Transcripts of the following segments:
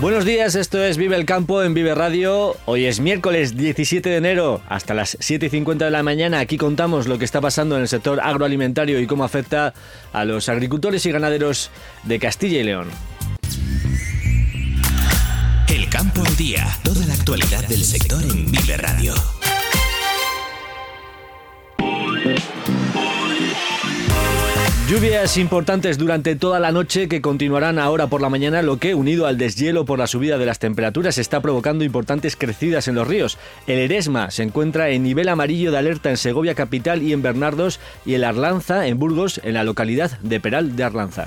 Buenos días, esto es Vive el Campo en Vive Radio. Hoy es miércoles 17 de enero, hasta las 7 y 50 de la mañana. Aquí contamos lo que está pasando en el sector agroalimentario y cómo afecta a los agricultores y ganaderos de Castilla y León. El Campo al Día, toda la actualidad del sector en Vive Radio. Lluvias importantes durante toda la noche que continuarán ahora por la mañana, lo que, unido al deshielo por la subida de las temperaturas, está provocando importantes crecidas en los ríos. El Eresma se encuentra en nivel amarillo de alerta en Segovia capital y en Bernardos, y el Arlanza en Burgos, en la localidad de Peral de Arlanza.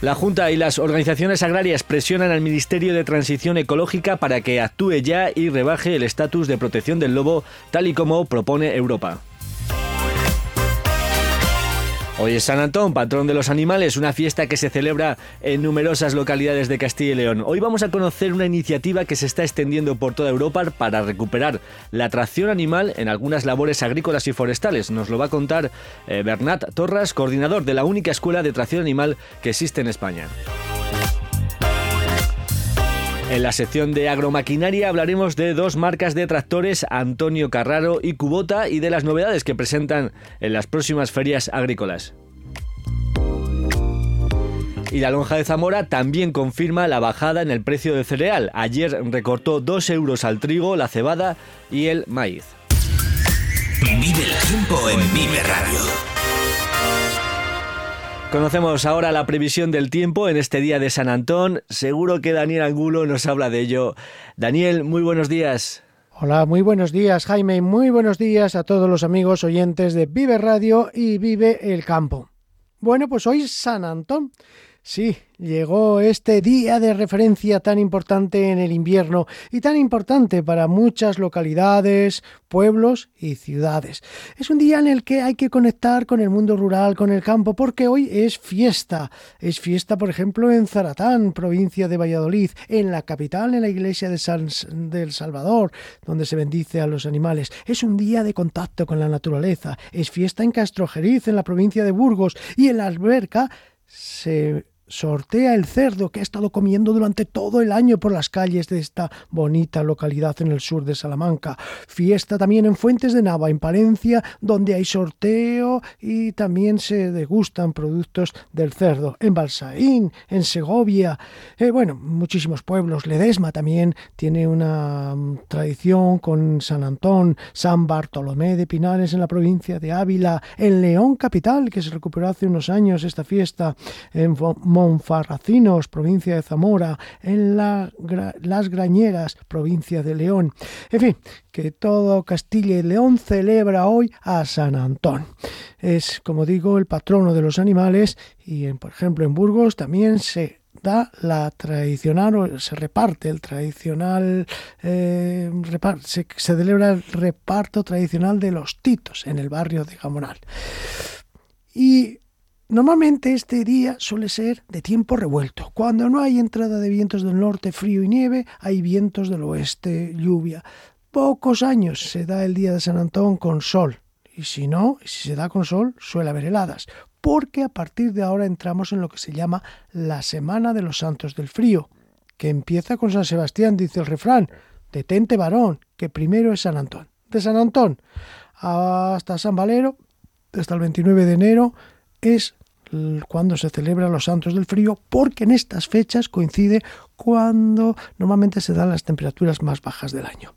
La Junta y las organizaciones agrarias presionan al Ministerio de Transición Ecológica para que actúe ya y rebaje el estatus de protección del lobo, tal y como propone Europa. Hoy es San Antón, patrón de los animales, una fiesta que se celebra en numerosas localidades de Castilla y León. Hoy vamos a conocer una iniciativa que se está extendiendo por toda Europa para recuperar la atracción animal en algunas labores agrícolas y forestales. Nos lo va a contar eh, Bernat Torras, coordinador de la única escuela de tracción animal que existe en España. En la sección de agromaquinaria hablaremos de dos marcas de tractores, Antonio Carraro y Cubota, y de las novedades que presentan en las próximas ferias agrícolas. Y la lonja de Zamora también confirma la bajada en el precio del cereal. Ayer recortó 2 euros al trigo, la cebada y el maíz. Vive el tiempo en Vive Radio. Conocemos ahora la previsión del tiempo en este día de San Antón. Seguro que Daniel Angulo nos habla de ello. Daniel, muy buenos días. Hola, muy buenos días Jaime, muy buenos días a todos los amigos oyentes de Vive Radio y Vive el Campo. Bueno, pues hoy San Antón. Sí, llegó este día de referencia tan importante en el invierno y tan importante para muchas localidades, pueblos y ciudades. Es un día en el que hay que conectar con el mundo rural, con el campo, porque hoy es fiesta. Es fiesta, por ejemplo, en Zaratán, provincia de Valladolid, en la capital, en la iglesia de San del Salvador, donde se bendice a los animales. Es un día de contacto con la naturaleza. Es fiesta en Castrojeriz, en la provincia de Burgos, y en la alberca se sortea el cerdo que ha estado comiendo durante todo el año por las calles de esta bonita localidad en el sur de Salamanca. Fiesta también en Fuentes de Nava, en Palencia, donde hay sorteo y también se degustan productos del cerdo. En Balsaín, en Segovia, eh, bueno, muchísimos pueblos. Ledesma también tiene una mm, tradición con San Antón, San Bartolomé de Pinares en la provincia de Ávila, en León capital, que se recuperó hace unos años esta fiesta, en Monfarracinos, provincia de Zamora, en Las Grañeras, provincia de León. En fin, que todo Castilla y León celebra hoy a San Antón. Es, como digo, el patrono de los animales y, por ejemplo, en Burgos también se da la tradicional o se reparte el tradicional eh, se, se, celebra el reparto tradicional de los titos en el barrio de Gamonal y Normalmente este día suele ser de tiempo revuelto. Cuando no hay entrada de vientos del norte, frío y nieve, hay vientos del oeste, lluvia. Pocos años se da el día de San Antón con sol. Y si no, si se da con sol, suele haber heladas. Porque a partir de ahora entramos en lo que se llama la Semana de los Santos del Frío, que empieza con San Sebastián, dice el refrán. Detente varón, que primero es San Antón. De San Antón hasta San Valero, hasta el 29 de enero, es cuando se celebran los santos del frío, porque en estas fechas coincide cuando normalmente se dan las temperaturas más bajas del año.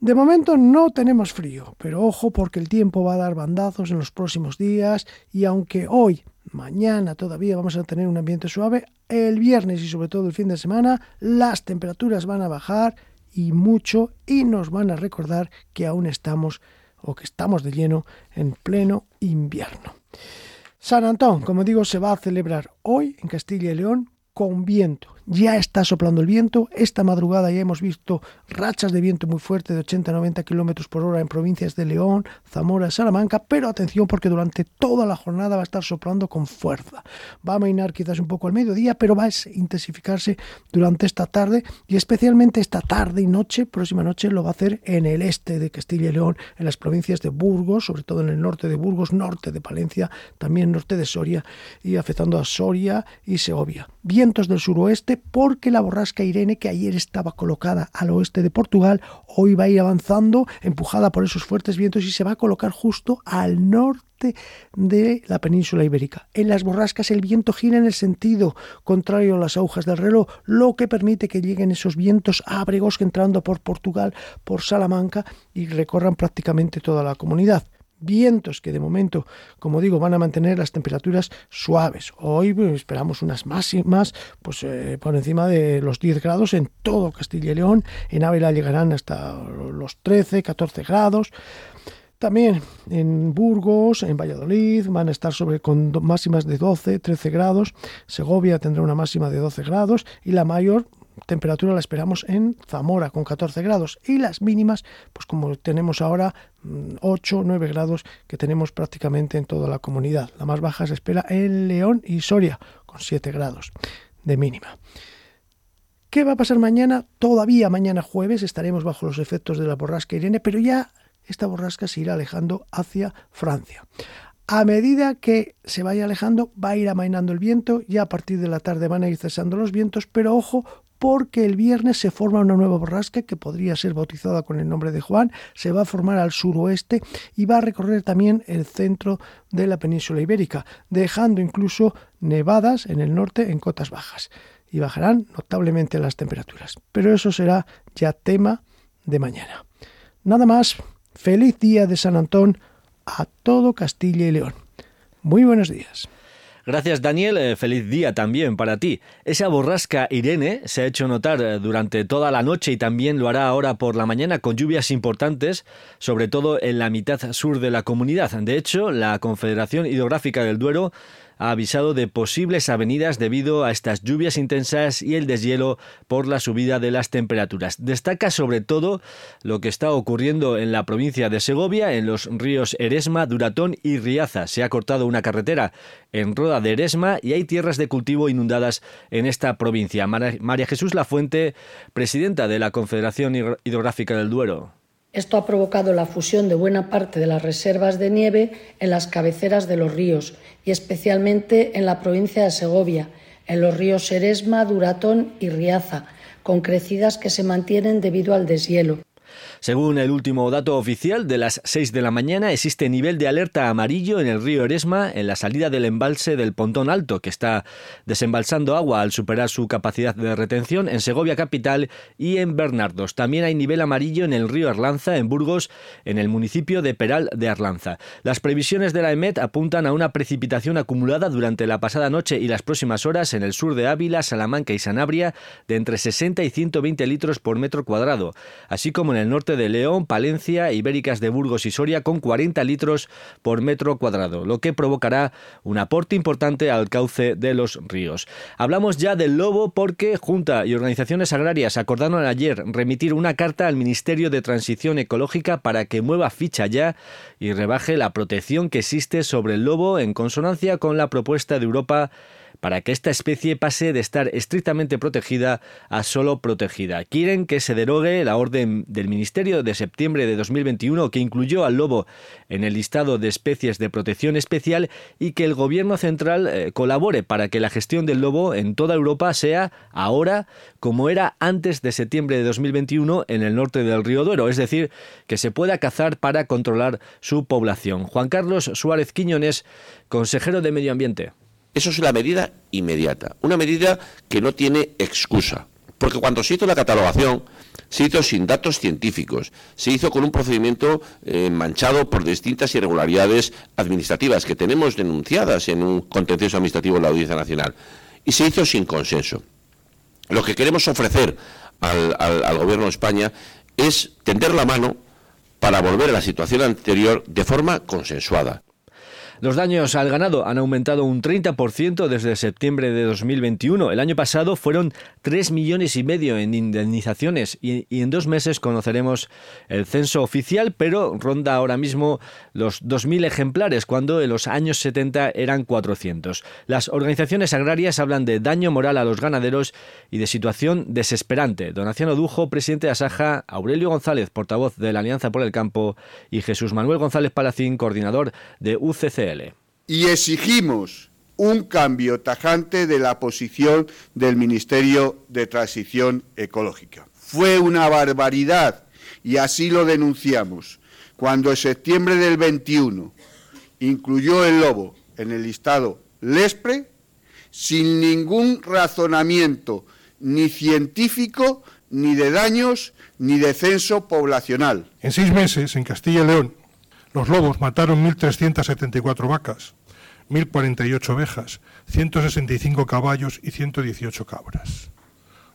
De momento no tenemos frío, pero ojo porque el tiempo va a dar bandazos en los próximos días y aunque hoy, mañana todavía vamos a tener un ambiente suave, el viernes y sobre todo el fin de semana las temperaturas van a bajar y mucho y nos van a recordar que aún estamos o que estamos de lleno en pleno invierno. San Antón, como digo, se va a celebrar hoy en Castilla y León con viento ya está soplando el viento. Esta madrugada ya hemos visto rachas de viento muy fuerte de 80-90 kilómetros por hora en provincias de León, Zamora, Salamanca, pero atención porque durante toda la jornada va a estar soplando con fuerza. Va a mainar quizás un poco al mediodía, pero va a intensificarse durante esta tarde y especialmente esta tarde y noche, próxima noche, lo va a hacer en el este de Castilla y León, en las provincias de Burgos, sobre todo en el norte de Burgos, norte de Palencia, también norte de Soria y afectando a Soria y Segovia. Vientos del suroeste porque la borrasca Irene, que ayer estaba colocada al oeste de Portugal, hoy va a ir avanzando, empujada por esos fuertes vientos y se va a colocar justo al norte de la península ibérica. En las borrascas el viento gira en el sentido contrario a las agujas del reloj, lo que permite que lleguen esos vientos ábregos entrando por Portugal, por Salamanca y recorran prácticamente toda la comunidad vientos que de momento, como digo, van a mantener las temperaturas suaves. Hoy pues, esperamos unas máximas pues, eh, por encima de los 10 grados en todo Castilla y León. En Ávila llegarán hasta los 13, 14 grados. También en Burgos, en Valladolid, van a estar sobre con máximas de 12, 13 grados. Segovia tendrá una máxima de 12 grados y la mayor temperatura la esperamos en Zamora con 14 grados y las mínimas, pues como tenemos ahora 8 mm, 9 grados que tenemos prácticamente en toda la comunidad. La más baja se espera en León y Soria con 7 grados de mínima. ¿Qué va a pasar mañana? Todavía mañana jueves estaremos bajo los efectos de la borrasca Irene, pero ya esta borrasca se irá alejando hacia Francia. A medida que se vaya alejando, va a ir amainando el viento, ya a partir de la tarde van a ir cesando los vientos, pero ojo, porque el viernes se forma una nueva borrasca que podría ser bautizada con el nombre de Juan, se va a formar al suroeste y va a recorrer también el centro de la península ibérica, dejando incluso nevadas en el norte en cotas bajas. Y bajarán notablemente las temperaturas. Pero eso será ya tema de mañana. Nada más, feliz día de San Antón a todo Castilla y León. Muy buenos días. Gracias Daniel, eh, feliz día también para ti. Esa borrasca Irene se ha hecho notar eh, durante toda la noche y también lo hará ahora por la mañana con lluvias importantes, sobre todo en la mitad sur de la comunidad. De hecho, la Confederación Hidrográfica del Duero ha avisado de posibles avenidas debido a estas lluvias intensas y el deshielo por la subida de las temperaturas. Destaca sobre todo lo que está ocurriendo en la provincia de Segovia, en los ríos Eresma, Duratón y Riaza. Se ha cortado una carretera en Roda de Eresma y hay tierras de cultivo inundadas en esta provincia. María Jesús Lafuente, presidenta de la Confederación Hidrográfica del Duero. Esto ha provocado la fusión de buena parte de las reservas de nieve en las cabeceras de los ríos y especialmente en la provincia de Segovia, en los ríos Eresma, Duratón y Riaza, con crecidas que se mantienen debido al deshielo. Según el último dato oficial, de las 6 de la mañana existe nivel de alerta amarillo en el río Eresma en la salida del embalse del Pontón Alto, que está desembalsando agua al superar su capacidad de retención en Segovia capital y en Bernardos. También hay nivel amarillo en el río Arlanza, en Burgos, en el municipio de Peral de Arlanza. Las previsiones de la EMET apuntan a una precipitación acumulada durante la pasada noche y las próximas horas en el sur de Ávila, Salamanca y Sanabria de entre 60 y 120 litros por metro cuadrado, así como en el norte de León, Palencia, Ibéricas de Burgos y Soria con 40 litros por metro cuadrado, lo que provocará un aporte importante al cauce de los ríos. Hablamos ya del lobo porque Junta y organizaciones agrarias acordaron ayer remitir una carta al Ministerio de Transición Ecológica para que mueva ficha ya y rebaje la protección que existe sobre el lobo en consonancia con la propuesta de Europa para que esta especie pase de estar estrictamente protegida a solo protegida. Quieren que se derogue la orden del Ministerio de septiembre de 2021 que incluyó al lobo en el listado de especies de protección especial y que el gobierno central eh, colabore para que la gestión del lobo en toda Europa sea ahora como era antes de septiembre de 2021 en el norte del río Duero, es decir, que se pueda cazar para controlar su población. Juan Carlos Suárez Quiñones, consejero de Medio Ambiente. Eso es una medida inmediata, una medida que no tiene excusa. Porque cuando se hizo la catalogación, se hizo sin datos científicos, se hizo con un procedimiento eh, manchado por distintas irregularidades administrativas que tenemos denunciadas en un contencioso administrativo de la Audiencia Nacional, y se hizo sin consenso. Lo que queremos ofrecer al, al Gobierno de España es tender la mano para volver a la situación anterior de forma consensuada. Los daños al ganado han aumentado un 30% desde septiembre de 2021. El año pasado fueron 3 millones y medio en indemnizaciones y, en dos meses conoceremos el censo oficial, pero ronda ahora mismo los 2.000 ejemplares, cuando en los años 70 eran 400. Las organizaciones agrarias hablan de daño moral a los ganaderos y de situación desesperante. Donación Odujo, presidente de Asaja, Aurelio González, portavoz de la Alianza por el Campo, y Jesús Manuel González Palacín, coordinador de Y exigimos un cambio tajante de la posición del Ministerio de Transición Ecológica. Fue una barbaridad y así lo denunciamos cuando en septiembre del 21 incluyó el lobo en el listado LESPRE sin ningún razonamiento ni científico, ni de daños, ni de censo poblacional. En seis meses, en Castilla y León, los lobos mataron 1.374 vacas, 1.048 ovejas, 165 caballos y 118 cabras.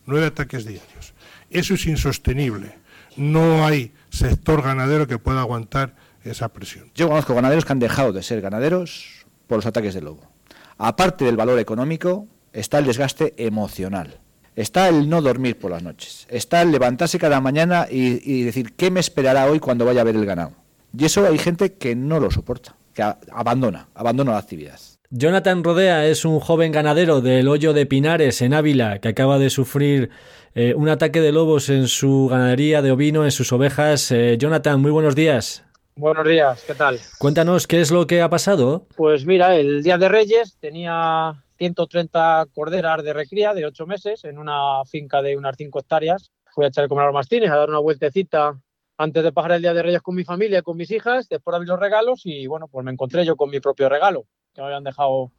Nueve ataques diarios. Eso es insostenible. No hay sector ganadero que pueda aguantar esa presión. Yo conozco ganaderos que han dejado de ser ganaderos por los ataques del lobo. Aparte del valor económico, está el desgaste emocional. Está el no dormir por las noches. Está el levantarse cada mañana y, y decir, ¿qué me esperará hoy cuando vaya a ver el ganado? Y eso hay gente que no lo soporta, que abandona, abandona la actividad. Jonathan Rodea es un joven ganadero del Hoyo de Pinares en Ávila que acaba de sufrir eh, un ataque de lobos en su ganadería de ovino, en sus ovejas. Eh, Jonathan, muy buenos días. Buenos días, ¿qué tal? Cuéntanos qué es lo que ha pasado. Pues mira, el día de Reyes tenía 130 corderas de recría de 8 meses en una finca de unas 5 hectáreas. Fui a echar con los mastines a dar una vueltecita antes de pasar el Día de Reyes con mi familia, con mis hijas, después de abrir los regalos y bueno, pues me encontré yo con mi propio regalo, que me habían dejado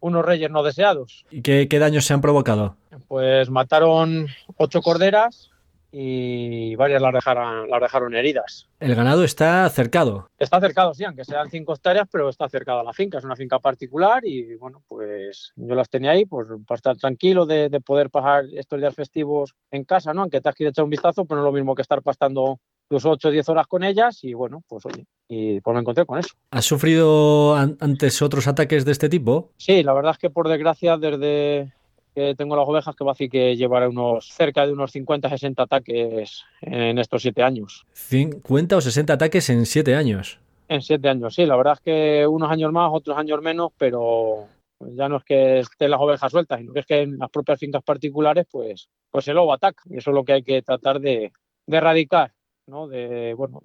unos reyes no deseados. ¿Y qué, daños se han provocado? Pues mataron ocho corderas y varias las dejaron, las dejaron heridas. ¿El ganado está cercado? Está cercado, sí, aunque sean cinco hectáreas, pero está cercado a la finca, es una finca particular y bueno, pues yo las tenía ahí pues para estar tranquilo de, poder pasar estos días festivos en casa, ¿no? Aunque te has querido echar un vistazo, pero no es lo mismo que estar pastando tus 8 o 10 horas con ellas y bueno, pues oye, y pues me encontré con eso. ¿Has sufrido antes otros ataques de este tipo? Sí, la verdad es que por desgracia desde que tengo las ovejas que va a decir que llevaré unos cerca de unos 50 60 ataques en estos 7 años. 50 o 60 ataques en 7 años. En 7 años, sí, la verdad es que unos años más, otros años menos, pero ya no es que estén las ovejas sueltas, sino que es que en las propias fincas particulares, pues, pues el lobo ataca. Y eso es lo que hay que tratar de, de erradicar. ¿No? De, bueno,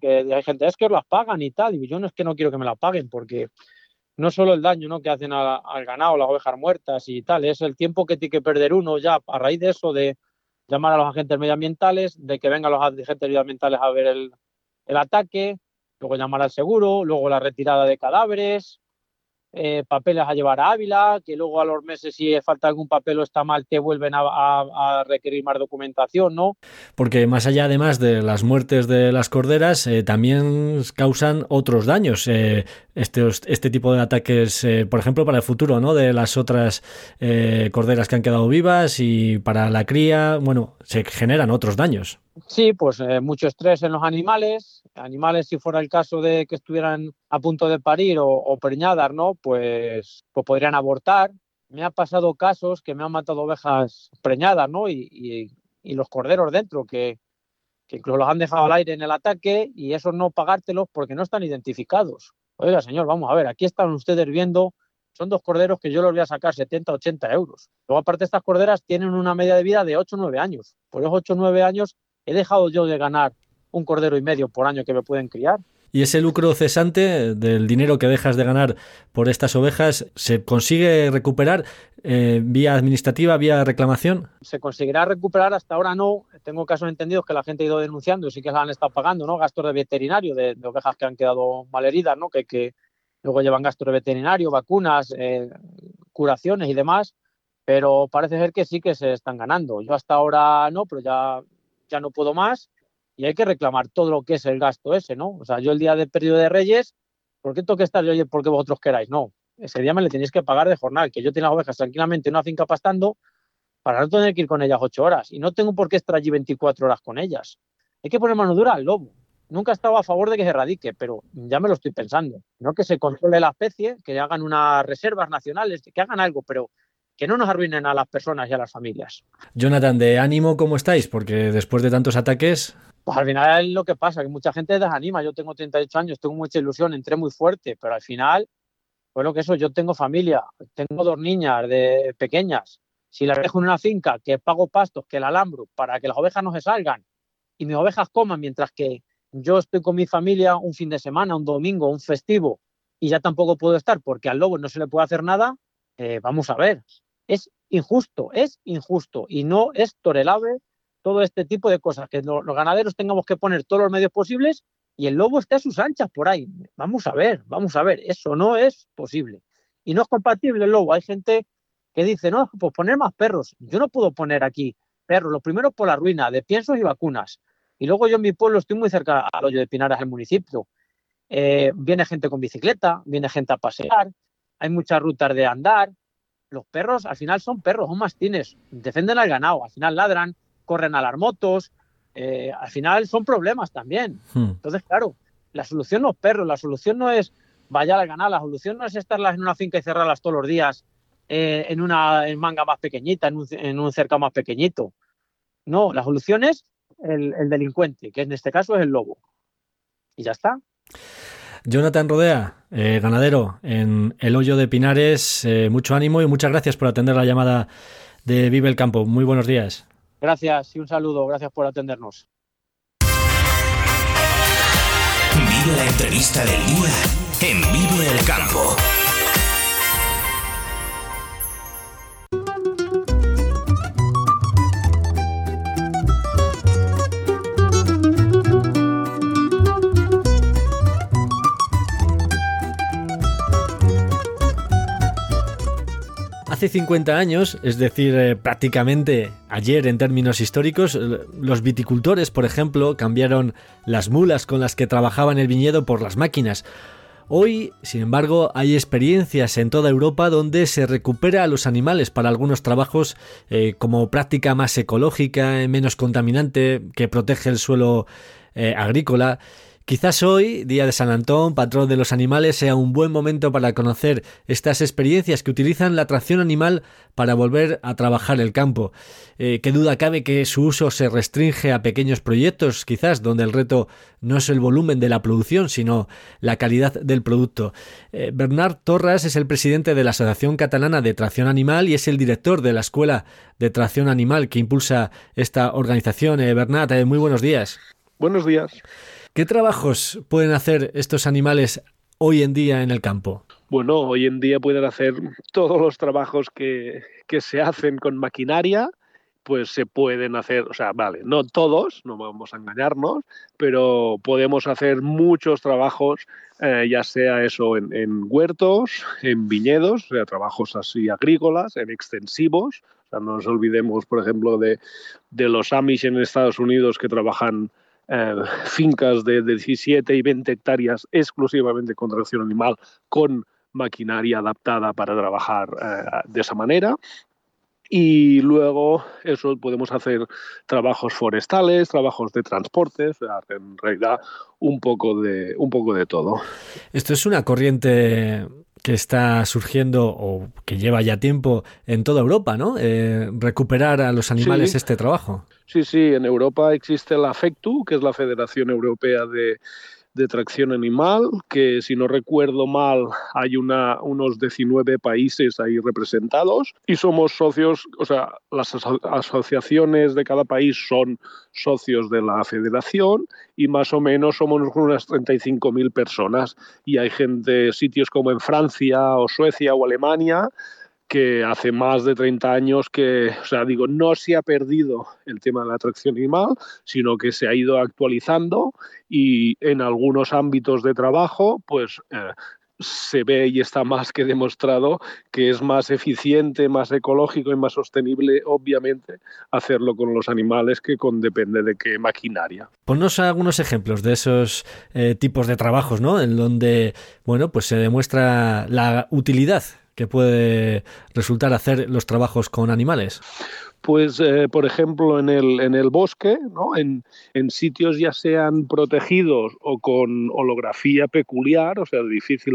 que hay gente, es que las pagan y tal, y yo no es que no quiero que me la paguen, porque no solo el daño ¿no? que hacen al ganado, las ovejas muertas y tal, es el tiempo que tiene que perder uno ya a raíz de eso, de llamar a los agentes medioambientales, de que vengan los agentes medioambientales a ver el, el ataque, luego llamar al seguro, luego la retirada de cadáveres, eh, papeles a llevar a Ávila, que luego a los meses si falta algún papel o está mal te vuelven a, requerir más documentación, ¿no? Porque más allá además de las muertes de las corderas, eh, también causan otros daños este, este tipo de ataques, por ejemplo, para el futuro, ¿no? De las otras corderas que han quedado vivas y para la cría, bueno, se generan otros daños. Sí, pues mucho estrés en los animales, animales si fuera el caso de que estuvieran a punto de parir o, preñadas, ¿no? Pues, pues, podrían abortar. Me ha pasado casos que me han matado ovejas preñadas, ¿no? Y, los corderos dentro, que, incluso los han dejado al aire en el ataque y esos no pagártelos porque no están identificados. Oiga, señor, vamos a ver, aquí están ustedes viendo, son dos corderos que yo los voy a sacar 70, 80 euros. Luego, aparte, estas corderas tienen una media de vida de 8 o 9 años. Por esos 8 o 9 años he dejado yo de ganar un cordero y medio por año que me pueden criar. ¿Y ese lucro cesante del dinero que dejas de ganar por estas ovejas se consigue recuperar eh, vía administrativa, vía reclamación? Se conseguirá recuperar, hasta ahora no. Tengo casos entendidos que la gente ha ido denunciando y sí que la han estado pagando, ¿no? Gastos de veterinario, de, ovejas que han quedado malheridas, ¿no? Que, que luego llevan gastos de veterinario, vacunas, eh, curaciones y demás. Pero parece ser que sí que se están ganando. Yo hasta ahora no, pero ya, ya no puedo más y hay que reclamar todo lo que es el gasto ese, ¿no? O sea, yo el día de periodo de Reyes, ¿por qué tengo que estar yo porque vosotros queráis? No, ese día me le tenéis que pagar de jornal, que yo las ovejas tranquilamente en una finca pastando para no tener que ir con ellas ocho horas. Y no tengo por qué estar allí 24 horas con ellas. Hay que poner mano dura al lobo. Nunca he estado a favor de que se erradique, pero ya me lo estoy pensando. No que se controle la especie, que hagan unas reservas nacionales, que hagan algo, pero que no nos arruinen a las personas y a las familias. Jonathan, de ánimo, ¿cómo estáis? Porque después de tantos ataques... Pues al final es lo que pasa, que mucha gente desanima. Yo tengo 38 años, tengo mucha ilusión, entré muy fuerte, pero al final, bueno, que eso, yo tengo familia, tengo dos niñas de pequeñas. Si las dejo en una finca, que pago pastos, que la alambro para que las ovejas no se salgan y mis ovejas coman mientras que yo estoy con mi familia un fin de semana, un domingo, un festivo y ya tampoco puedo estar porque al lobo no se le puede hacer nada, eh, vamos a ver, es injusto, es injusto y no es tolerable todo este tipo de cosas, que los, ganaderos tengamos que poner todos los medios posibles y el lobo esté a sus anchas por ahí. Vamos a ver, vamos a ver, eso no es posible. Y no es compatible el lobo. Hay gente que dice, no, pues poner más perros. Yo no puedo poner aquí perros, lo primero por la ruina de piensos y vacunas. Y luego yo en mi pueblo estoy muy cerca al hoyo de Pinares, el municipio. Eh, viene gente con bicicleta, viene gente a pasear, hay muchas rutas de andar, los perros al final son perros, son mastines, defienden al ganado, al final ladran, corren a las motos, eh, al final son problemas también. Hmm. Entonces, claro, la solución no es perros, la solución no es vaya al ganado, la solución no es estarlas en una finca y cerrarlas todos los días eh, en una manga más pequeñita, en un, en un, más pequeñito. No, la solución es el, el delincuente, que en este caso es el lobo. Y ya está. Jonathan Rodea, eh, ganadero en el hoyo de Pinares, eh, mucho ánimo y muchas gracias por atender la llamada de Vive el Campo. Muy buenos días. Gracias y un saludo, gracias por atendernos. Vive la entrevista del día en Vive el Campo. Hace 50 años, es decir, eh, prácticamente ayer en términos históricos, eh, los viticultores, por ejemplo, cambiaron las mulas con las que trabajaban el viñedo por las máquinas. Hoy, sin embargo, hay experiencias en toda Europa donde se recupera a los animales para algunos trabajos eh, como práctica más ecológica, menos contaminante, que protege el suelo agrícola. Quizás hoy, día de San Antón, patrón de los animales, sea un buen momento para conocer estas experiencias que utilizan la tracción animal para volver a trabajar el campo. Eh, qué duda cabe que su uso se restringe a pequeños proyectos, quizás donde el reto no es el volumen de la producción, sino la calidad del producto. Eh, Bernard Torras es el presidente de la Asociación Catalana de Tracción Animal y es el director de la Escuela de Tracción Animal que impulsa esta organización. Eh, Bernard, muy buenos días. Buenos días. ¿Qué trabajos pueden hacer estos animales hoy en día en el campo? Bueno, hoy en día pueden hacer todos los trabajos que, se hacen con maquinaria, pues se pueden hacer, o sea, vale, no todos, no vamos a engañarnos, pero podemos hacer muchos trabajos, eh, ya sea eso en, huertos, en viñedos, o sea, trabajos así agrícolas, en extensivos. O sea, no nos olvidemos, por ejemplo, de, de los Amish en Estados Unidos que trabajan eh, fincas de 17 y 20 hectáreas exclusivamente con tracción animal, con maquinaria adaptada para trabajar eh, de esa manera. Y luego eso podemos hacer trabajos forestales, trabajos de transporte, en realidad un poco de un poco de todo. Esto es una corriente que está surgiendo o que lleva ya tiempo en toda Europa, ¿no? Eh, recuperar a los animales este trabajo. Sí, sí, en Europa existe la FECTU, que es la Federación Europea de, Tracción Animal, que si no recuerdo mal hay una, unos 19 países ahí representados y somos socios, o sea, las asociaciones de cada país son socios de la federación y más o menos somos unas 35.000 personas y hay gente, sitios como en Francia o Suecia o Alemania, que hace más de 30 años que, o sea, digo, no se ha perdido el tema de la atracción animal, sino que se ha ido actualizando y en algunos ámbitos de trabajo, pues eh, se ve y está más que demostrado que es más eficiente, más ecológico y más sostenible, obviamente, hacerlo con los animales que con depende de qué maquinaria. Ponnos algunos ejemplos de esos eh, tipos de trabajos, ¿no? En donde, bueno, pues se demuestra la utilidad que puede resultar hacer los trabajos con animales? Pues, eh, por ejemplo, en el, en el bosque, ¿no? en, en, sitios ya sean protegidos o con holografía peculiar, o sea, difícil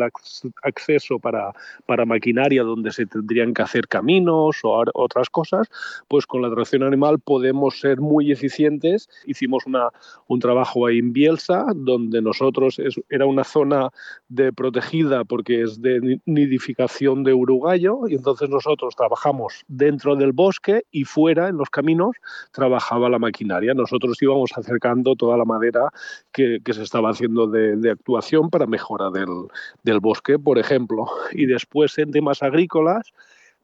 acceso para, para maquinaria donde se tendrían que hacer caminos o otras cosas, pues con la tracción animal podemos ser muy eficientes. Hicimos una, un trabajo ahí en Bielsa, donde nosotros es, era una zona de protegida porque es de nidificación de uruguayo, y entonces nosotros trabajamos dentro del bosque y fuera, en los caminos, trabajaba la maquinaria. Nosotros íbamos acercando toda la madera que, se estaba haciendo de, actuación para mejora del, bosque, por ejemplo. Y después en temas agrícolas,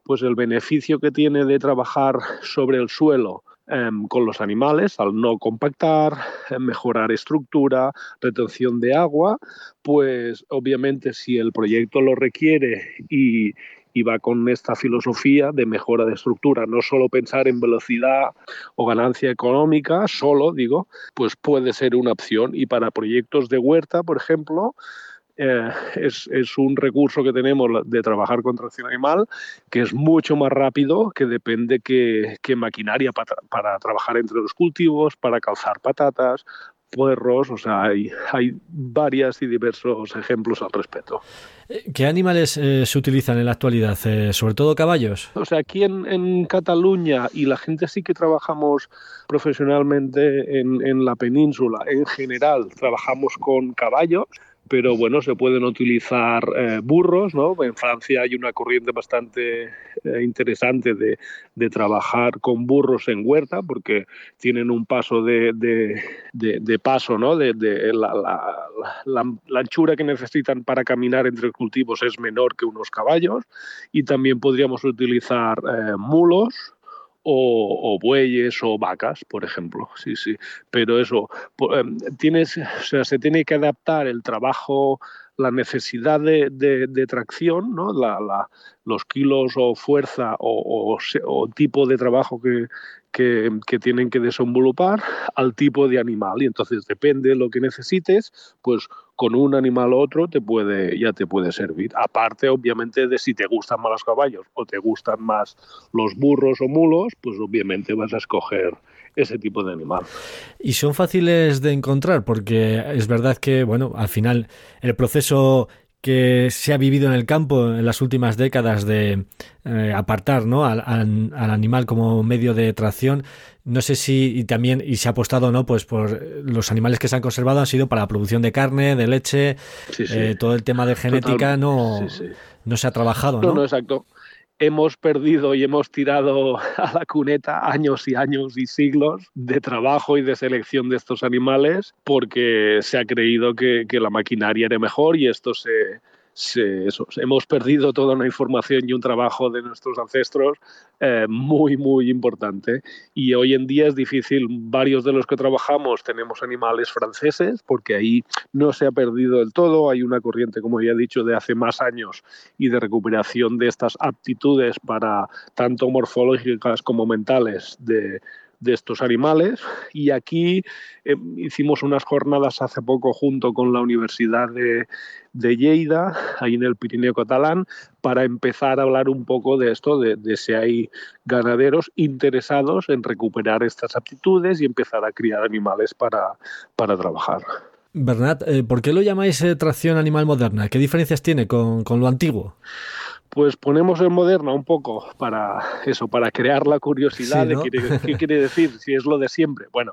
pues el beneficio que tiene de trabajar sobre el suelo em, con los animales, al no compactar, mejorar estructura, retención de agua, pues obviamente si el proyecto lo requiere y, y va con esta filosofía de mejora de estructura, no solo pensar en velocidad o ganancia económica, solo digo, pues puede ser una opción. Y para proyectos de huerta, por ejemplo, eh, es, un recurso que tenemos de trabajar con tracción animal que es mucho más rápido, que depende que, maquinaria para, trabajar entre los cultivos, para calzar patatas, puerros, o sea, hay, hay varias y diversos ejemplos al respecto. ¿Qué animales eh, se utilizan en la actualidad? Eh, ¿Sobre todo caballos? O sea, aquí en, en, Cataluña y la gente sí que trabajamos profesionalmente en, en la península, en general trabajamos con caballos pero bueno, se pueden utilizar eh, burros, ¿no? En Francia hay una corriente bastante eh, interesante de, de, trabajar con burros en huerta, porque tienen un paso de, de, de paso, ¿no? De, la, la, anchura que necesitan para caminar entre cultivos es menor que unos caballos, y también podríamos utilizar eh, mulos, o, bueyes o vacas, por ejemplo. Sí, sí. Pero eso, em, tienes, o sea, se tiene que adaptar el trabajo, la necesidad de, de, tracción, ¿no? La, la, los kilos o fuerza o, tipo de trabajo que, que, que, tienen que desenvolupar al tipo de animal. Y entonces depende de lo que necesites, pues con un animal u otro te puede, ya te puede servir. Aparte, obviamente, de si te gustan más los caballos o te gustan más los burros o mulos, pues obviamente vas a escoger ese tipo de animal. Y son fáciles de encontrar porque es verdad que, bueno, al final el proceso que se ha vivido en el campo en las últimas décadas de eh, apartar ¿no? al, animal como medio de tracción. No sé si y también y se ha apostado no pues por los animales que se han conservado han sido para la producción de carne, de leche, eh, todo el tema de genética no, no se ha trabajado. No, no, exacto hemos perdido y hemos tirado a la cuneta años y años y siglos de trabajo y de selección de estos animales porque se ha creído que, que la maquinaria era mejor y esto se, hemos perdido toda una información y un trabajo de nuestros ancestros eh, muy, muy importante. Y hoy en día es difícil, varios de los que trabajamos tenemos animales franceses, porque ahí no se ha perdido del todo, hay una corriente, como ya he dicho, de hace más años y de recuperación de estas aptitudes para tanto morfológicas como mentales de de estos animales y aquí eh, hicimos unas jornadas hace poco junto con la Universidad de, de, Lleida, ahí en el Pirineo catalán, para empezar a hablar un poco de esto, de, si hay ganaderos interesados en recuperar estas aptitudes y empezar a criar animales para, para trabajar. Bernat, eh, ¿por qué lo llamáis eh, tracción animal moderna? ¿Qué diferencias tiene con, con lo antiguo? Pues ponemos en moderna un poco para eso, para crear la curiosidad de qué, quiere decir, si es lo de siempre. Bueno,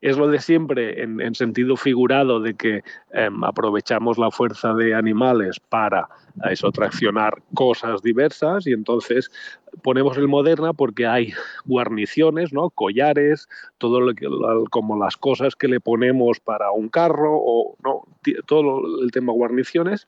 es lo de siempre en, sentido figurado de que em, aprovechamos la fuerza de animales para eso traccionar cosas diversas y entonces ponemos el moderna porque hay guarniciones, ¿no? collares, todo lo que como las cosas que le ponemos para un carro o no todo el tema guarniciones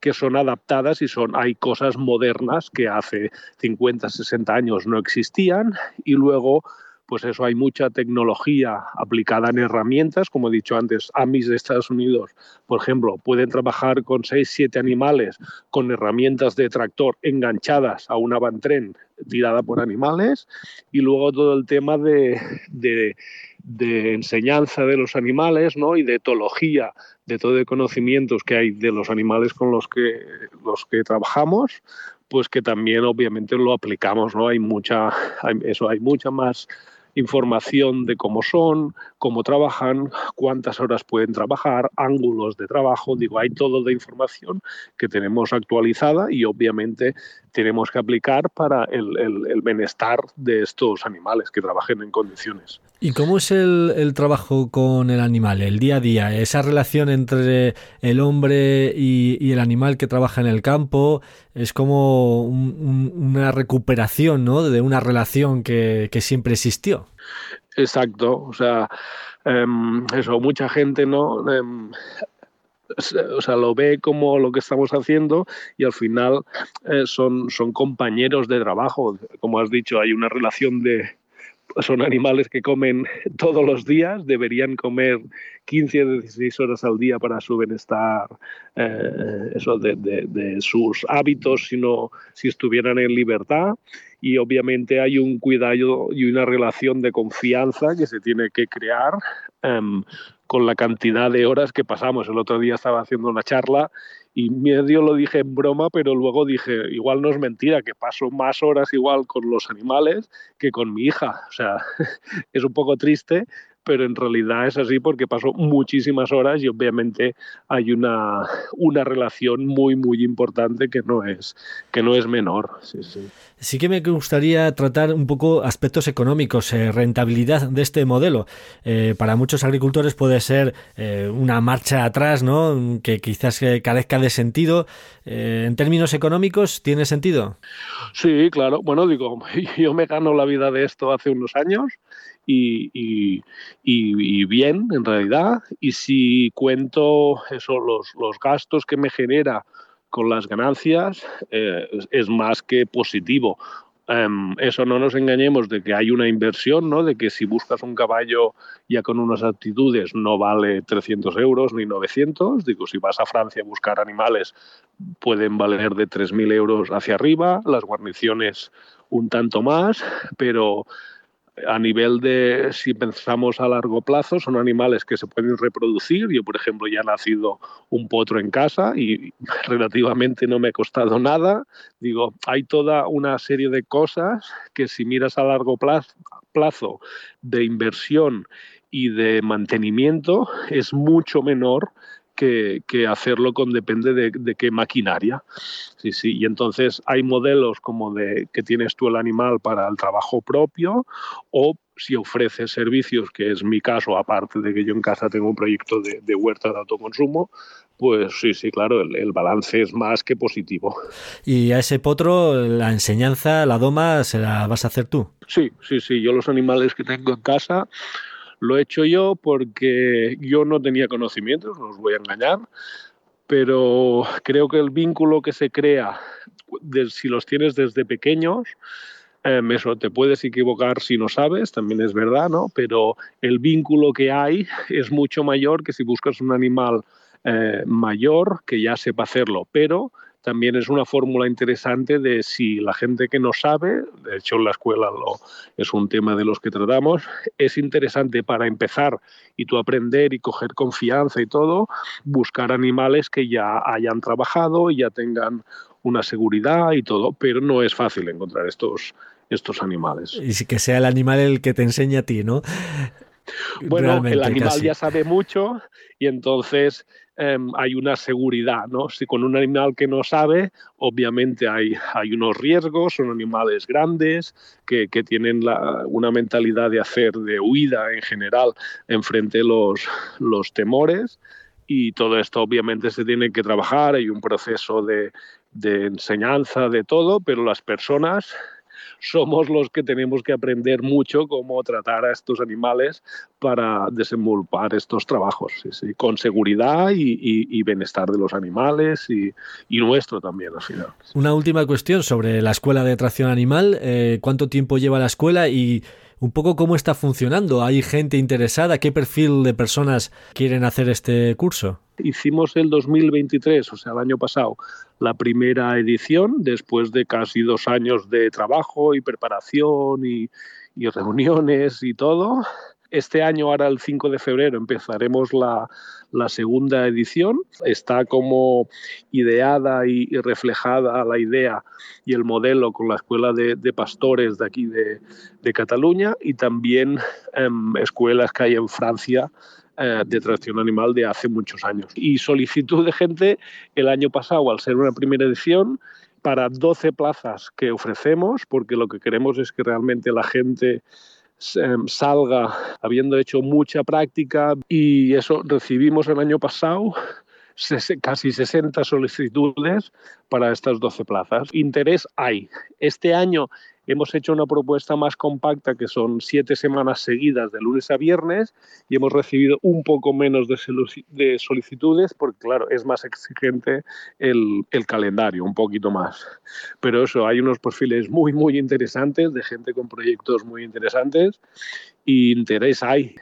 que son adaptadas y son hay cosas modernas que hace 50, 60 años no existían y luego pues eso, hay mucha tecnología aplicada en herramientas, como he dicho antes, AMIS de Estados Unidos, por ejemplo, pueden trabajar con 6, 7 animales con herramientas de tractor enganchadas a una van tren tirada por animales y luego todo el tema de, de, de enseñanza de los animales ¿no? y de etología de todo de conocimientos que hay de los animales con los que, los que trabajamos, pues que también obviamente lo aplicamos, ¿no? Hay mucha, eso, hay mucha más información de cómo son, cómo trabajan, cuántas horas pueden trabajar, ángulos de trabajo, digo, hay todo de información que tenemos actualizada y obviamente tenemos que aplicar para el, el, bienestar de estos animales que trabajen en condiciones. ¿Y cómo es el, el, trabajo con el animal, el día a día? Esa relación entre el hombre y, y el animal que trabaja en el campo es como una recuperación ¿no? de una relación que, que siempre existió. Exacto, o sea, em, eso, mucha gente no em, o sea, lo ve como lo que estamos haciendo y al final eh, son, son compañeros de trabajo. Como has dicho, hay una relación de, son animales que comen todos los días, deberían comer 15 o 16 horas al día para su bienestar, eh, eso de, de, sus hábitos, sino si estuvieran en libertad. Y obviamente hay un cuidado y una relación de confianza que se tiene que crear em, con la cantidad de horas que pasamos. El otro día estaba haciendo una charla y medio lo dije en broma, pero luego dije, igual no es mentira, que paso más horas igual con los animales que con mi hija. O sea, es un poco triste, pero en realidad es así porque paso muchísimas horas y obviamente hay una, una relación muy, muy importante que no es, que no es menor. Sí, sí. sí que me gustaría tratar un poco aspectos económicos, eh, rentabilidad de este modelo. Eh, para muchos agricultores puede ser eh, una marcha atrás, ¿no? que quizás carezca de sentido. en términos económicos, ¿tiene sentido? Sí, claro. Bueno, digo, yo me gano la vida de esto hace unos años y, bien, en realidad. Y si cuento eso, los, los gastos que me genera con las ganancias, eh, es más que positivo. Em, eso no nos engañemos de que hay una inversión, ¿no? de que si buscas un caballo ya con unas actitudes no vale 300 euros ni 900. Digo, si vas a Francia a buscar animales pueden valer de 3.000 euros hacia arriba, las guarniciones un tanto más, pero a nivel de, si pensamos a largo plazo, son animales que se pueden reproducir. Yo, por ejemplo, ya he nacido un potro en casa y relativamente no me ha costado nada. Digo, hay toda una serie de cosas que si miras a largo plazo, plazo de inversión y de mantenimiento es mucho menor que, hacerlo con depende de, qué maquinaria. Sí, sí. Y entonces hay modelos como de que tienes tú el animal para el trabajo propio o si ofreces servicios, que es mi caso, aparte de que yo en casa tengo un proyecto de, huerta de autoconsumo, pues sí, sí, claro, el, el, balance es más que positivo. ¿Y a ese potro la enseñanza, la doma, se la vas a hacer tú? Sí, sí, sí. Yo los animales que tengo en casa lo he hecho yo porque yo no tenía conocimientos, no os voy a engañar, pero creo que el vínculo que se crea, si los tienes desde pequeños, eso te puedes equivocar si no sabes, también es verdad, ¿no? Pero el vínculo que hay es mucho mayor que si buscas un animal eh, mayor que ya sepa hacerlo, pero también es una fórmula interesante de si la gente que no sabe, de hecho en la escuela lo, es un tema de los que tratamos, es interesante para empezar y tú aprender y coger confianza y todo, buscar animales que ya hayan trabajado y ya tengan una seguridad y todo, pero no es fácil encontrar estos, estos animales. Y que sea el animal el que te enseñe a ti, ¿no? Bueno, el animal ya sabe mucho y entonces Em, hay una seguridad, ¿no? Si con un animal que no sabe, obviamente hay, hay unos riesgos, son animales grandes que, que tienen una mentalidad de hacer de huida en general enfrente los, los temores y todo esto obviamente se tiene que trabajar, hay un proceso de, de enseñanza de todo, pero las personas somos los que tenemos que aprender mucho cómo tratar a estos animales para desenvolver estos trabajos, con seguridad y, bienestar de los animales y, nuestro también al final. Una última cuestión sobre la escuela de tracción animal. Eh, ¿Cuánto tiempo lleva la escuela y un poco cómo está funcionando? ¿Hay gente interesada? ¿Qué perfil de personas quieren hacer este curso? Hicimos el 2023, o sea, el año pasado, la primera edición, después de casi dos años de trabajo y preparación y, reuniones y todo. Este año, ahora el 5 de febrero, empezaremos la, segunda edición. Está como ideada y, reflejada la idea y el modelo con la Escuela de, Pastores de aquí de, Cataluña y también em, escuelas que hay en Francia eh, de tracción animal de hace muchos años. Y solicitud de gente el año pasado, al ser una primera edición, para 12 plazas que ofrecemos, porque lo que queremos es que realmente la gente salga habiendo hecho mucha práctica y eso recibimos el año pasado casi 60 solicitudes para estas 12 plazas. Interés hay. Este año hemos hecho una propuesta más compacta que son siete semanas seguidas de lunes a viernes y hemos recibido un poco menos de solicitudes porque, claro, es más exigente el, calendario, un poquito más. Pero eso, hay unos perfiles muy, muy interesantes de gente con proyectos muy interesantes y interés hay.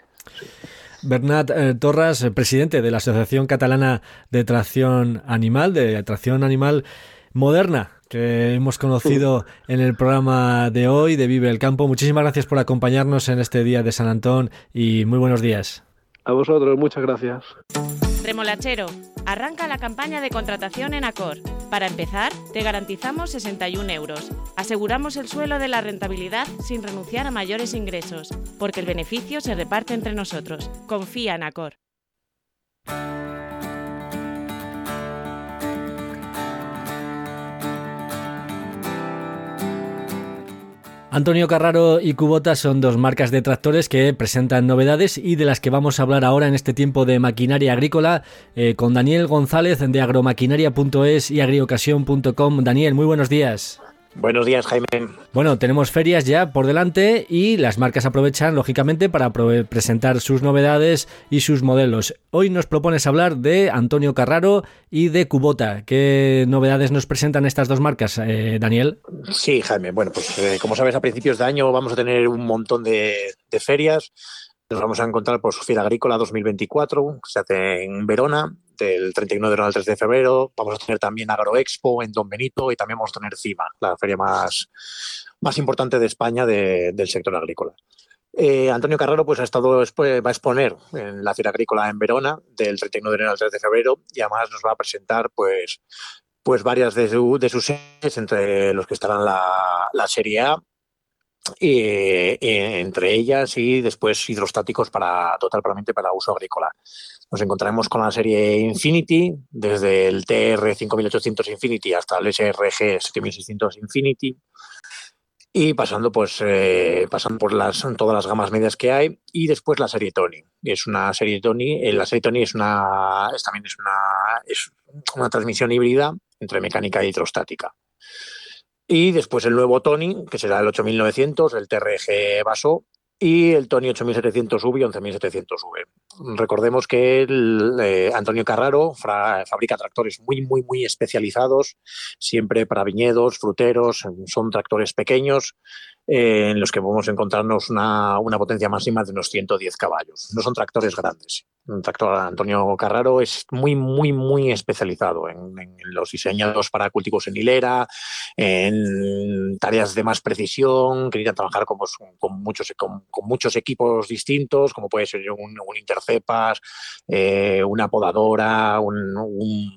Bernat eh, Torras, eh, presidente de la Asociación Catalana de Tracción Animal, de Tracción Animal Moderna, que hemos conocido en el programa de hoy de Vive el Campo. Muchísimas gracias por acompañarnos en este día de San Antón y muy buenos días. A vosotros, muchas gracias. Remolachero, arranca la campaña de contratación en Acor. Para empezar, te garantizamos 61 euros. Aseguramos el suelo de la rentabilidad sin renunciar a mayores ingresos, porque el beneficio se reparte entre nosotros. Confía en Acor. Antonio Carraro y Cubota son dos marcas de tractores que presentan novedades y de las que vamos a hablar ahora en este tiempo de maquinaria agrícola eh, con Daniel González de agromaquinaria.es y agriocasión.com. Daniel, muy buenos días. Buenos días, Jaime. Bueno, tenemos ferias ya por delante y las marcas aprovechan, lógicamente, para presentar sus novedades y sus modelos. Hoy nos propones hablar de Antonio Carraro y de Cubota. ¿Qué novedades nos presentan estas dos marcas, eh, Daniel? Sí, Jaime. Bueno, pues eh, como sabes, a principios de año vamos a tener un montón de, de ferias. Nos vamos a encontrar por Fiera Agrícola 2024, que se hace en Verona, del 31 de enero al 3 de febrero. Vamos a tener también Agroexpo en Don Benito y también vamos a tener CIMA, la feria más, más importante de España del sector agrícola. Eh, Antonio Carrero pues, ha estado, va a exponer en la Feria Agrícola en Verona del 31 de enero al 3 de febrero y además nos va a presentar pues, pues varias de, de sus series, entre los que estarán la, la Serie A, y, entre ellas y después hidrostáticos para totalmente para uso agrícola. Nos encontraremos con la serie Infinity, desde el TR 5800 Infinity hasta el SRG 7600 Infinity, y pasando pues eh, pasando por las todas las gamas medias que hay. Y después la serie Tony. Es una serie Tony eh, la serie Tony es una también es una es una transmisión híbrida entre mecánica e hidrostática y después el nuevo Tony que será el 8900 el TRG Vaso y el Tony 8700V y 11700V. Recordemos que el, eh, Antonio Carraro fabrica tractores muy, muy, muy especializados, siempre para viñedos, fruteros, son tractores pequeños eh, en los que podemos encontrarnos una, una, potencia máxima de unos 110 caballos. No son tractores grandes. Un tractor Antonio Carraro es muy, muy, muy especializado en, los diseñados para cultivos en hilera, en tareas de más precisión, que trabajar con, con muchos, con, muchos equipos distintos, como puede ser un, intercepas, eh, una podadora, un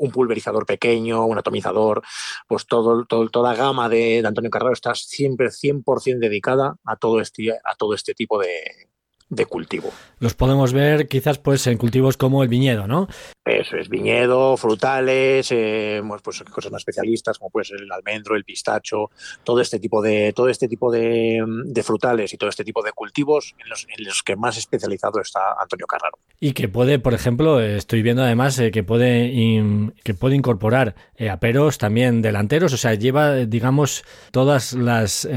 un pulverizador pequeño, un atomizador, pues todo, todo toda gama de, de, Antonio Carrero está siempre 100% dedicada a todo este, a todo este tipo de, de cultivo. Los podemos ver quizás pues en cultivos como el viñedo, ¿no? Eso es, viñedo, frutales, eh, pues cosas más especialistas como puede ser el almendro, el pistacho, todo este tipo de, todo este tipo de, frutales y todo este tipo de cultivos en los, que más especializado está Antonio Carraro. Y que puede, por ejemplo, estoy viendo además eh, que puede que puede incorporar eh, aperos también delanteros, o sea, lleva, digamos, todas las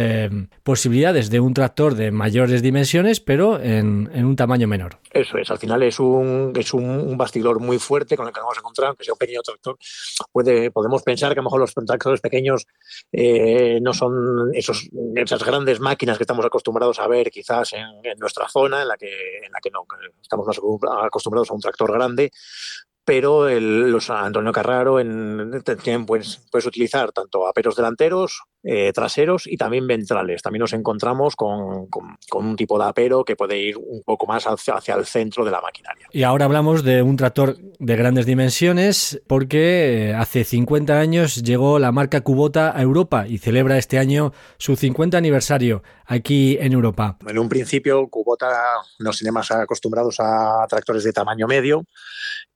posibilidades de un tractor de mayores dimensiones, pero en, un tamaño menor. Eso es, al final es un, es un, bastidor muy fuerte con el que vamos a encontrar, aunque sea un pequeño tractor. Puede, podemos pensar que a lo mejor los tractores pequeños eh, no son esos, esas grandes máquinas que estamos acostumbrados a ver quizás en, nuestra zona, en la que, en la que no estamos más acostumbrados a un tractor grande, pero el, los Antonio Carraro en, pues, puedes utilizar tanto aperos delanteros eh, traseros y también ventrales. También nos encontramos con, con, un tipo de apero que puede ir un poco más hacia, hacia, el centro de la maquinaria. Y ahora hablamos de un tractor de grandes dimensiones porque hace 50 años llegó la marca Kubota a Europa y celebra este año su 50 aniversario aquí en Europa. En un principio Kubota nos tiene más acostumbrados a tractores de tamaño medio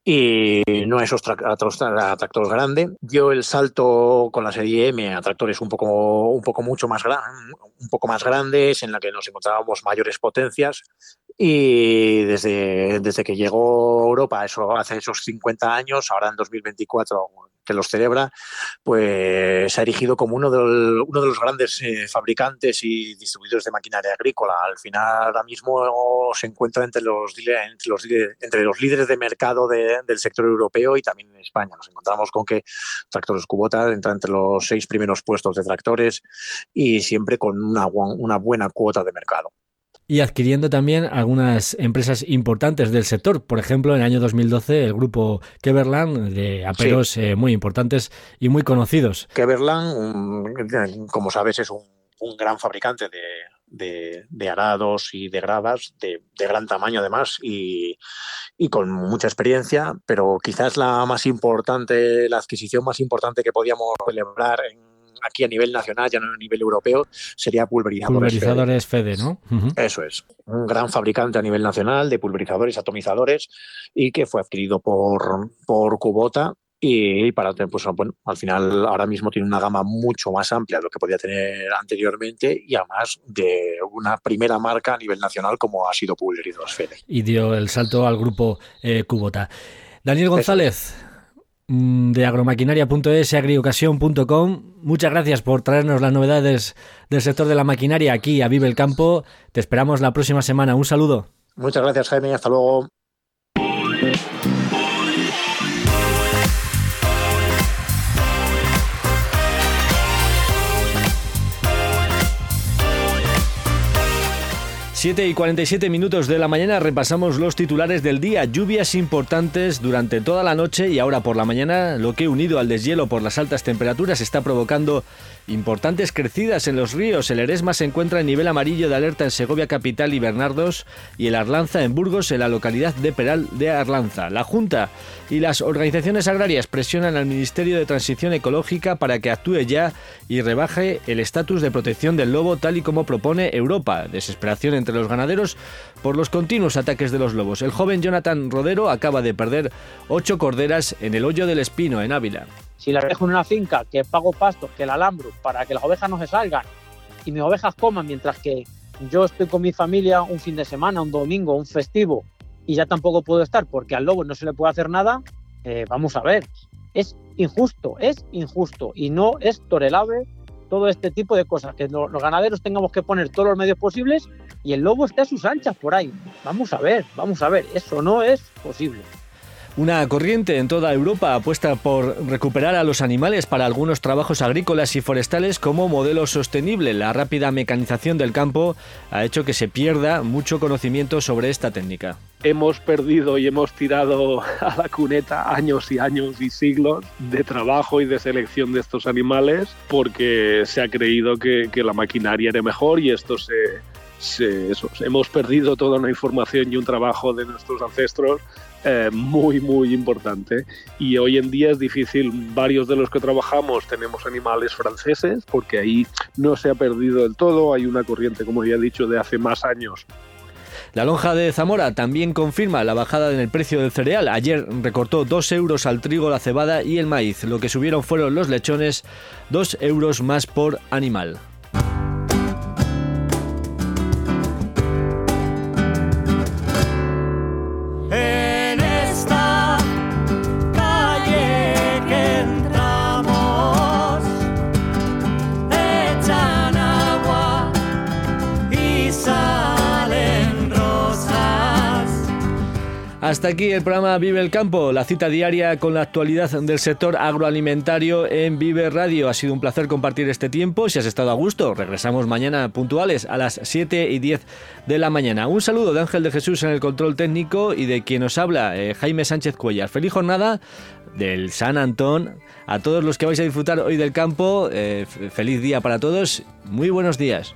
y no esos tractores tractor grandes. Dio el salto con la serie M a tractores un poco, un poco mucho más, un poco más grandes, en la que nos encontrábamos mayores potencias. Y desde, desde que llegó Europa, eso hace esos 50 años, ahora en 2024 que los celebra, pues se ha erigido como uno de, uno de los grandes eh, fabricantes y distribuidores de maquinaria agrícola. Al final, ahora mismo se encuentra entre los, entre los, entre los líderes de mercado del sector europeo y también en España. Nos encontramos con que Tractores Kubota entra entre los seis primeros puestos de tractores y siempre con una, una buena cuota de mercado y adquiriendo también algunas empresas importantes del sector. Por ejemplo, en el año 2012 el grupo Keverland de aperos eh, muy importantes y muy conocidos. Keverland, como sabes, es un, gran fabricante de, arados y de gradas de, gran tamaño además y, y, con mucha experiencia, pero quizás la más importante, la adquisición más importante que podíamos celebrar en aquí a nivel nacional, ya no a nivel europeo, sería pulverizadores. Pulverizadores Fede, ¿no? Eso es. Un gran fabricante a nivel nacional de pulverizadores, atomizadores y que fue adquirido por, por Kubota y para pues bueno, al final ahora mismo tiene una gama mucho más amplia de lo que podía tener anteriormente y además de una primera marca a nivel nacional como ha sido Pulverizadores Fede. Y dio el salto al grupo eh, Kubota. Daniel González, de agromaquinaria.es y agriocasión.com. Muchas gracias por traernos las novedades del sector de la maquinaria aquí a Vive el Campo. Te esperamos la próxima semana. Un saludo. Muchas gracias, Jaime. Hasta luego. 7 y 47 minutos de la mañana repasamos los titulares del día. Lluvias importantes durante toda la noche y ahora por la mañana, lo que unido al deshielo por las altas temperaturas está provocando Importantes crecidas en los ríos. El Eresma se encuentra en nivel amarillo de alerta en Segovia Capital y Bernardos y el Arlanza en Burgos, en la localidad de Peral de Arlanza. La Junta y las organizaciones agrarias presionan al Ministerio de Transición Ecológica para que actúe ya y rebaje el estatus de protección del lobo tal y como propone Europa. Desesperación entre los ganaderos por los continuos ataques de los lobos. El joven Jonathan Rodero acaba de perder ocho corderas en el hoyo del Espino, en Ávila. Si las dejo en una finca que pago pastos, que la alambro para que las ovejas no se salgan y mis ovejas coman mientras que yo estoy con mi familia un fin de semana, un domingo, un festivo y ya tampoco puedo estar porque al lobo no se le puede hacer nada, eh, vamos a ver, es injusto, es injusto y no es tolerable todo este tipo de cosas, que los ganaderos tengamos que poner todos los medios posibles y el lobo esté a sus anchas por ahí. Vamos a ver, vamos a ver, eso no es posible. Una corriente en toda Europa apuesta por recuperar a los animales para algunos trabajos agrícolas y forestales como modelo sostenible. La rápida mecanización del campo ha hecho que se pierda mucho conocimiento sobre esta técnica. Hemos perdido y hemos tirado a la cuneta años y años y siglos de trabajo y de selección de estos animales porque se ha creído que, la maquinaria era mejor y esto se, hemos perdido toda una información y un trabajo de nuestros ancestros eh, muy, muy importante. Y hoy en día es difícil, varios de los que trabajamos tenemos animales franceses, porque ahí no se ha perdido del todo, hay una corriente, como ya he dicho, de hace más años la lonja de Zamora también confirma la bajada en el precio del cereal. Ayer recortó 2 euros al trigo, la cebada y el maíz. Lo que subieron fueron los lechones, 2 euros más por animal. Hasta aquí el programa Vive el Campo, la cita diaria con la actualidad del sector agroalimentario en Vive Radio. Ha sido un placer compartir este tiempo. Si has estado a gusto, regresamos mañana puntuales a las 7 y 10 de la mañana. Un saludo de Ángel de Jesús en el control técnico y de quien nos habla, eh, Jaime Sánchez Cuellar. Feliz jornada. del San Antón. A todos los que vais a disfrutar hoy del campo, eh, feliz día para todos. Muy buenos días.